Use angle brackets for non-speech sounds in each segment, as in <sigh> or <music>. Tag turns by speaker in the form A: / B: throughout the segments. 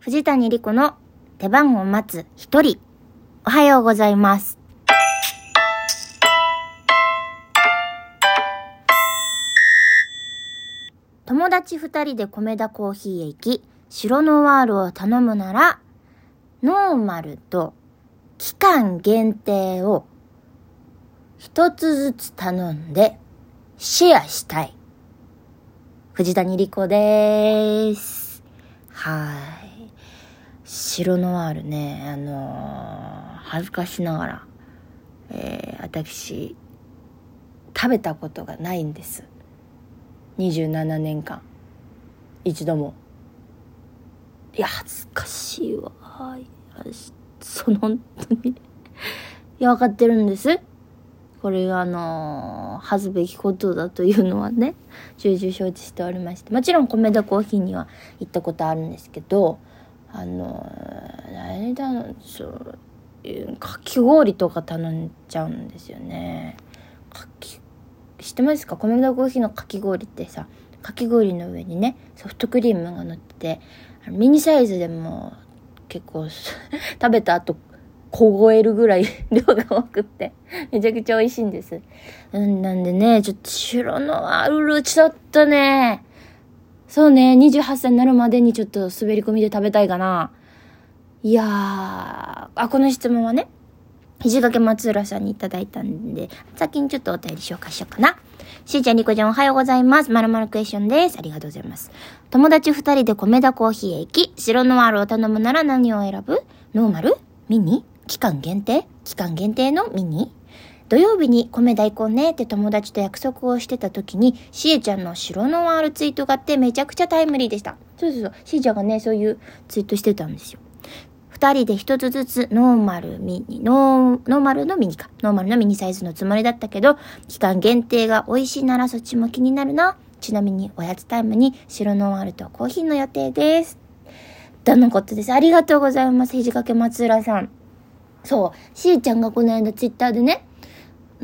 A: 藤谷莉子の出番を待つ一人。おはようございます。友達二人で米田コーヒーへ行き、白ノワールを頼むなら、ノーマルと期間限定を一つずつ頼んでシェアしたい。藤谷莉子です。はい。白ノワールね、あのー恥ずかしながら、えー私、食べたことがないんです。27年間。一度も。いや、恥ずかしいわ。いその、本当に。いや、わかってるんです。これがあの恥ずべきことだというのはね、重々承知しておりまして。もちろん、米田コーヒーには行ったことあるんですけど、あの、何だろう、そう、かき氷とか頼んじゃうんですよね。かき、知ってますか？米田コーヒーのかき氷ってさ、かき氷の上にね、ソフトクリームが乗ってて、ミニサイズでも結構 <laughs> 食べた後凍えるぐらい <laughs> 量が多くって、めちゃくちゃ美味しいんです。うん、なんでね、ちょっと白のアルルちょっとね、そうね、28歳になるまでにちょっと滑り込みで食べたいかな。いやー、あ、この質問はね、肘掛け松浦さんにいただいたんで、先にちょっとお便り紹介しようかな。しーちゃん、りこちゃんおはようございます。まるまるクエスチョンです。ありがとうございます。友達二人で米田コーヒーへ行き、白ノワールを頼むなら何を選ぶ？ノーマル？ミニ？期間限定？期間限定のミニ？土曜日にコメダ行こうねって友達と約束をしてた時に、しえちゃんのシロノワールツイートがあってめちゃくちゃタイムリーでした。そうそうそう。しえちゃんがね、そういうツイートしてたんですよ。二人で一つずつノーマルミニ、ノー、ノーマルのミニか。ノーマルのミニサイズのつもりだったけど、期間限定が美味しいならそっちも気になるな。ちなみにおやつタイムにシロノワールとコーヒーの予定です。とのことです。ありがとうございます。肘掛け松浦さん。そう。しーちゃんがこの間ツイッターでね、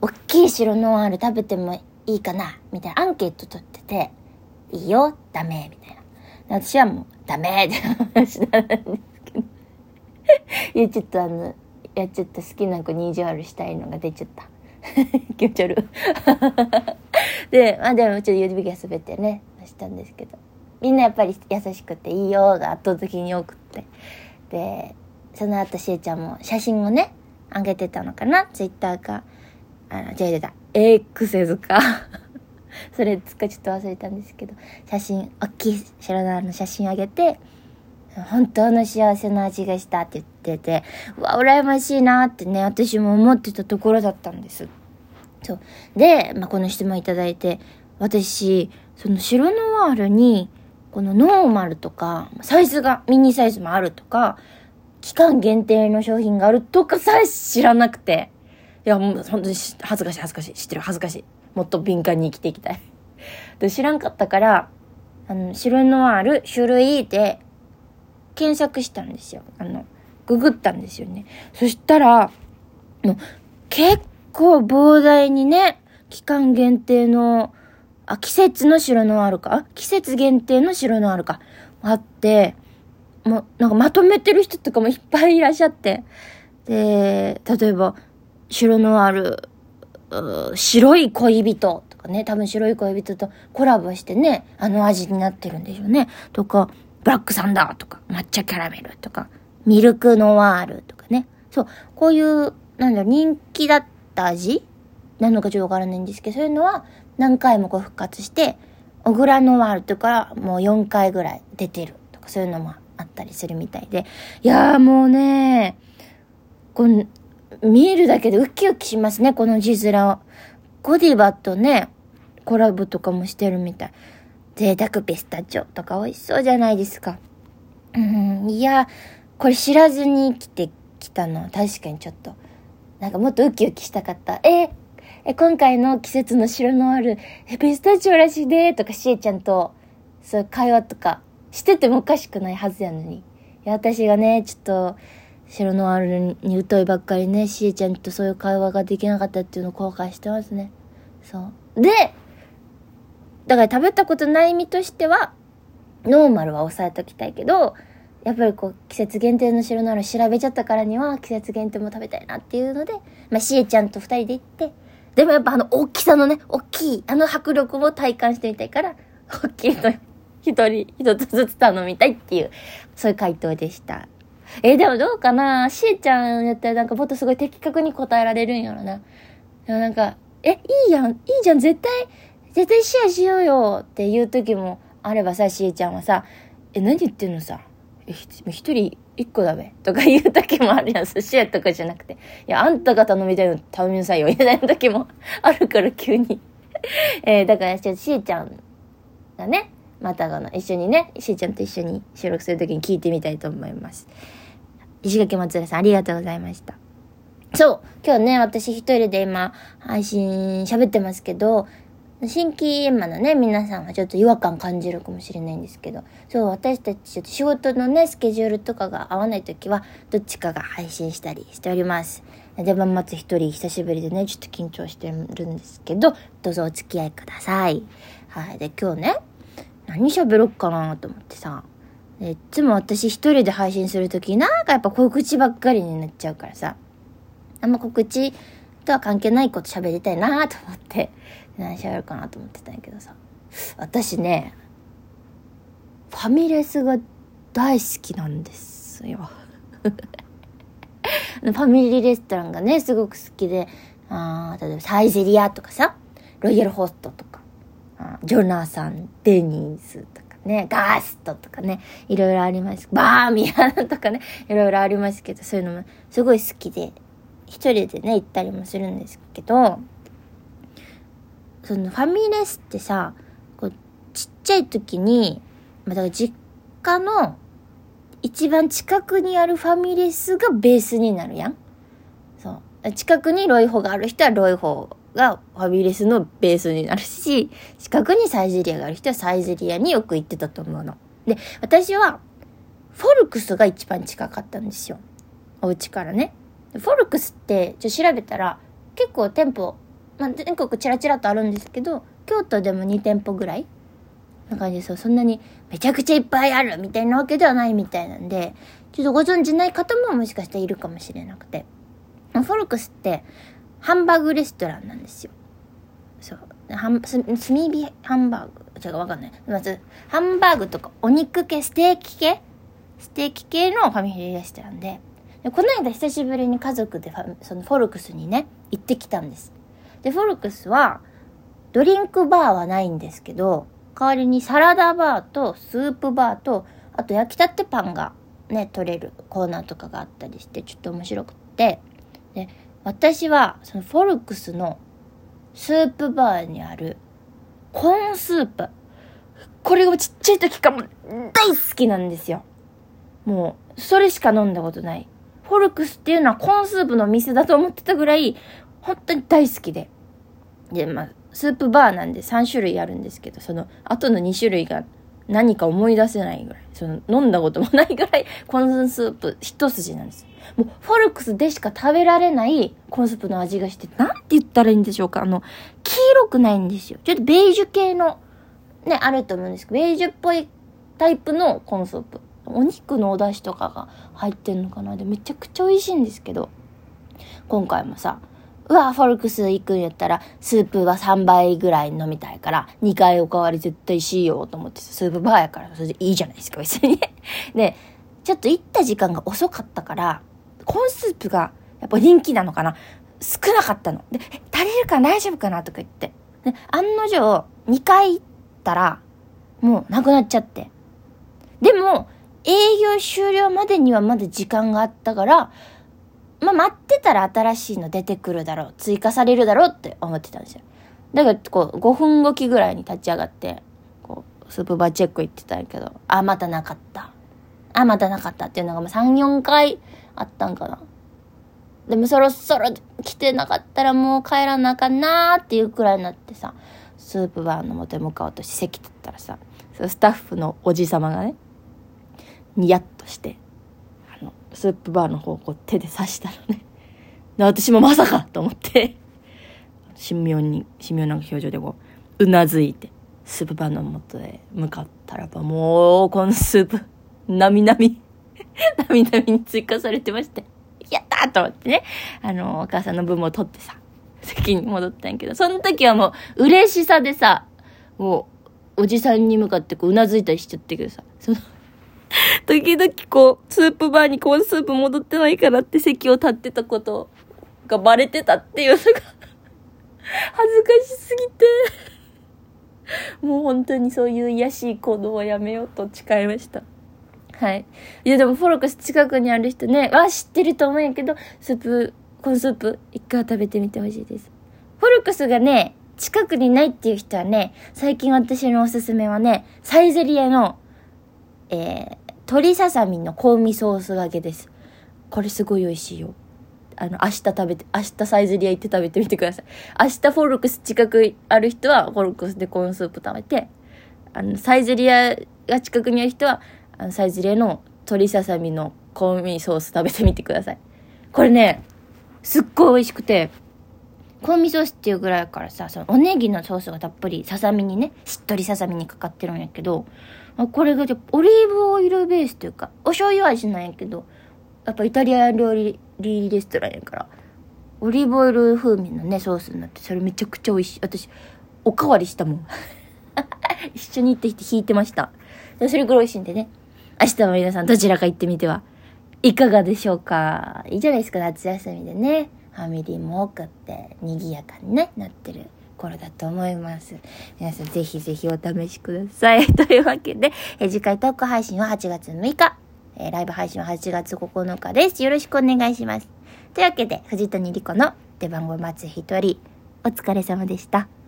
A: おっきい白ノワール食べてもいいかなみたいなアンケート取ってて、いいよ、ダメ、みたいな。私はもう、ダメって話なんですけど。いや、ちょっとあの、いや、ちょっと好きな子に意地悪したいのが出ちゃった。<laughs> 気持ち悪い。<laughs> で、まあでもちょっと指が滑ってね、したんですけど。みんなやっぱり優しくていいよが圧倒的に多くって。で、その後しえちゃんも写真をね、あげてたのかな？ツイッターか。あの、違う違う違う。X 図か。<laughs> それつかちょっと忘れたんですけど、写真、大きい白縄の写真あげて、本当の幸せな味がしたって言ってて、うわ、羨ましいなってね、私も思ってたところだったんです。そう。で、まあ、この質問いただいて、私、その白ノワールに、このノーマルとか、サイズが、ミニサイズもあるとか、期間限定の商品があるとかさえ知らなくて。いや、もう本当に恥ずかしい恥ずかしい。知ってる恥ずかしい。もっと敏感に生きていきたい。<laughs> で知らんかったから、あの、白ノワール種類で検索したんですよ。あの、ググったんですよね。そしたら、もう結構膨大にね、期間限定の、あ、季節の白ノワールか？季節限定の白ノワールか。あって、もうなんかまとめてる人とかもいっぱいいらっしゃって。で、例えば、白ノワール、うー白い恋人とかね、多分白い恋人とコラボしてね、あの味になってるんでしょうね。とか、ブラックサンダーとか、抹茶キャラメルとか、ミルクノワールとかね。そう、こういう、なんだろ、人気だった味なのかちょっとわからないんですけど、そういうのは何回もこう復活して、小倉ノワールとかもう4回ぐらい出てるとか、そういうのもあったりするみたいで。いやーもうね、この、見えるだけでウキウキしますね、この字面を。ゴディバとね、コラボとかもしてるみたい。贅沢ピスタチオとか美味しそうじゃないですか。うん、いや、これ知らずに来てきたの確かにちょっと、なんかもっとウキウキしたかった。え、え、今回の季節の白のある、え、ピスタチオらしいでとかしえちゃんと、そういう会話とかしててもおかしくないはずやのに。いや、私がね、ちょっと、白のあるに疎いばっかりね、しえちゃんとそういう会話ができなかったっていうの後悔してますね。そう。で、だから食べたことない身としては、ノーマルは抑えときたいけど、やっぱりこう季節限定の白なの調べちゃったからには季節限定も食べたいなっていうので、まあ、しえちゃんと二人で行って、でもやっぱあの大きさのね、大きい、あの迫力も体感してみたいから、大きいの一人一つずつ頼みたいっていう、そういう回答でした。え、でもどうかな？しえちゃんやったらなんかもっとすごい的確に答えられるんやろな。でもなんか、え、いいやん、いいじゃん、絶対、絶対シェアしようよっていう時もあればさ、しえちゃんはさ、え、何言ってんのさ？え、一人一個だべとか言う時もあるやん。寿司屋とかじゃなくて。いや、あんたが頼みたいの頼みなさいよ。みたいな時もあるから急にえー、だから、ちょしえちゃんがね、またあの、一緒にね、しえちゃんと一緒に収録する時に聞いてみたいと思います。石垣松浦さん、ありがとうございました。そう、今日ね、私一人で今、配信喋ってますけど、新規エンマのね、皆さんはちょっと違和感感じるかもしれないんですけど、そう、私たちちょっと仕事のね、スケジュールとかが合わない時は、どっちかが配信したりしております。出番待つ一人久しぶりでね、ちょっと緊張してるんですけど、どうぞお付き合いください。はい。で、今日ね、何喋ろっかなと思ってさ、いつも私一人で配信するとき、なんかやっぱ告知ばっかりになっちゃうからさ、あんま告知とは関係ないこと喋りたいなと思って、何喋るかなと思ってたんやけどさ、私ね、ファミレスが大好きなんですよ。<laughs> ファミリーレストランがね、すごく好きで、あ例えばサイゼリアとかさ、ロイヤルホストとか、ジョナサン、デニーズとか。ね、ガーストとかね、いろいろあります。バーミヤンとかね、いろいろありますけど、そういうのもすごい好きで、一人でね、行ったりもするんですけど、そのファミレスってさ、こう、ちっちゃい時に、まあ、だから実家の一番近くにあるファミレスがベースになるやん。そう。近くにロイホがある人はロイホがファミレスのベースになるし、近くにサイゼリアがある人はサイゼリアによく行ってたと思うの。で、私は、フォルクスが一番近かったんですよ。お家からね。フォルクスって、ちょ、調べたら、結構店舗、まあ、全国チラチラとあるんですけど、京都でも2店舗ぐらいな感じですよ。そんなにめちゃくちゃいっぱいあるみたいなわけではないみたいなんで、ちょっとご存知ない方ももしかしているかもしれなくて。フォルクスって、ハンバーグレストランなんですよ。そう。炭火ハンバーグ？違う、わかんない。まず、ハンバーグとかお肉系、ステーキ系？ステーキ系のファミリーレストランで、でこの間久しぶりに家族でそのフォルクスにね、行ってきたんです。で、フォルクスは、ドリンクバーはないんですけど、代わりにサラダバーとスープバーと、あと焼きたてパンがね、取れるコーナーとかがあったりして、ちょっと面白くって、で、私はそのフォルクスのスープバーにあるコーンスープ。これがちっちゃい時からも大好きなんですよ。もう、それしか飲んだことない。フォルクスっていうのはコーンスープの店だと思ってたぐらい、本当に大好きで。で、まあ、スープバーなんで3種類あるんですけど、その後の2種類が何か思い出せないぐらい、その飲んだこともないぐらいコーンスープ一筋なんです。もう、フォルクスでしか食べられないコンスープの味がして、なんて言ったらいいんでしょうか。あの、黄色くないんですよ。ちょっとベージュ系の、ね、あると思うんですけど、ベージュっぽいタイプのコンスープ。お肉のお出汁とかが入ってんのかなで、めちゃくちゃ美味しいんですけど、今回もさ、うわ、フォルクス行くんやったら、スープは3倍ぐらい飲みたいから、2回おかわり絶対しようと思って、スープバーやから、それでいいじゃないですか、別に。<laughs> で、ちょっと行った時間が遅かったから、コーンスープがやっぱ人気なのかな少なかったの。で、足りるか大丈夫かなとか言って。で、案の定、2回行ったら、もうなくなっちゃって。でも、営業終了までにはまだ時間があったから、まあ、待ってたら新しいの出てくるだろう。追加されるだろうって思ってたんですよ。だから、こう、5分後きぐらいに立ち上がって、こう、スープバーチェック行ってたんやけど、あ、またなかった。あ、またなかったっていうのが、まあ、3、4回あったんかな。でもそろそろ来てなかったらもう帰らなあかんなーっていうくらいになってさ、スープバーの元へ向かおうとして席取ったらさ、スタッフのおじさまがね、ニヤッとして、の、スープバーの方をこう手で刺したのね。<laughs> で、私もまさかと思って、神妙に、神妙な表情でこう、うなずいて、スープバーの元へ向かったらば、もう、このスープ、なみなみ、なみなみに追加されてまして。やったと思ってね。あの、お母さんの分も取ってさ、席に戻ったんやけど、その時はもう、嬉しさでさ、もう、おじさんに向かってこう、うなずいたりしちゃってけどさ、その、時々こう、スープバーにコーンスープ戻ってないからって席を立ってたことがバレてたっていうのが恥ずかしすぎてもう本当にそういう癒しい行動はやめようと誓いました。はい。いや、でもフォロクス近くにある人ね、は知ってると思うんやけど、スープ、コーンスープ、一回食べてみてほしいです。フォルクスがね、近くにないっていう人はね、最近私のおすすめはね、サイゼリアの、えー、鶏ささみの香味ソースがけです。これすごい美味しいよ。あの、明日食べて、明日サイゼリア行って食べてみてください。明日フォルクス近くある人は、フォルクスでコーンスープ食べて、あの、サイゼリアが近くにある人は、あのサイズレの鶏ささみの香味ソース食べてみてください。これね、すっごい美味しくて、香味ソースっていうぐらいからさ、そのおネギのソースがたっぷりささみにね、しっとりささみにかかってるんやけど、これがオリーブオイルベースというか、お醤油味なんやけど、やっぱイタリア料理レストランやから、オリーブオイル風味のね、ソースになって、それめちゃくちゃ美味しい。私、おかわりしたもん。<laughs> 一緒に行ってきて引いてました。それぐらい美味しいんでね。明日も皆さんどちらか行ってみてはいかがでしょうかいいじゃないですか、夏休みでね。ファミリーも多くって賑やかにね、なってる頃だと思います。皆さんぜひぜひお試しください。<laughs> というわけで、え次回トーク配信は8月6日。えライブ配信は8月9日です。よろしくお願いします。というわけで、藤谷莉子の出番を待つ一人、お疲れ様でした。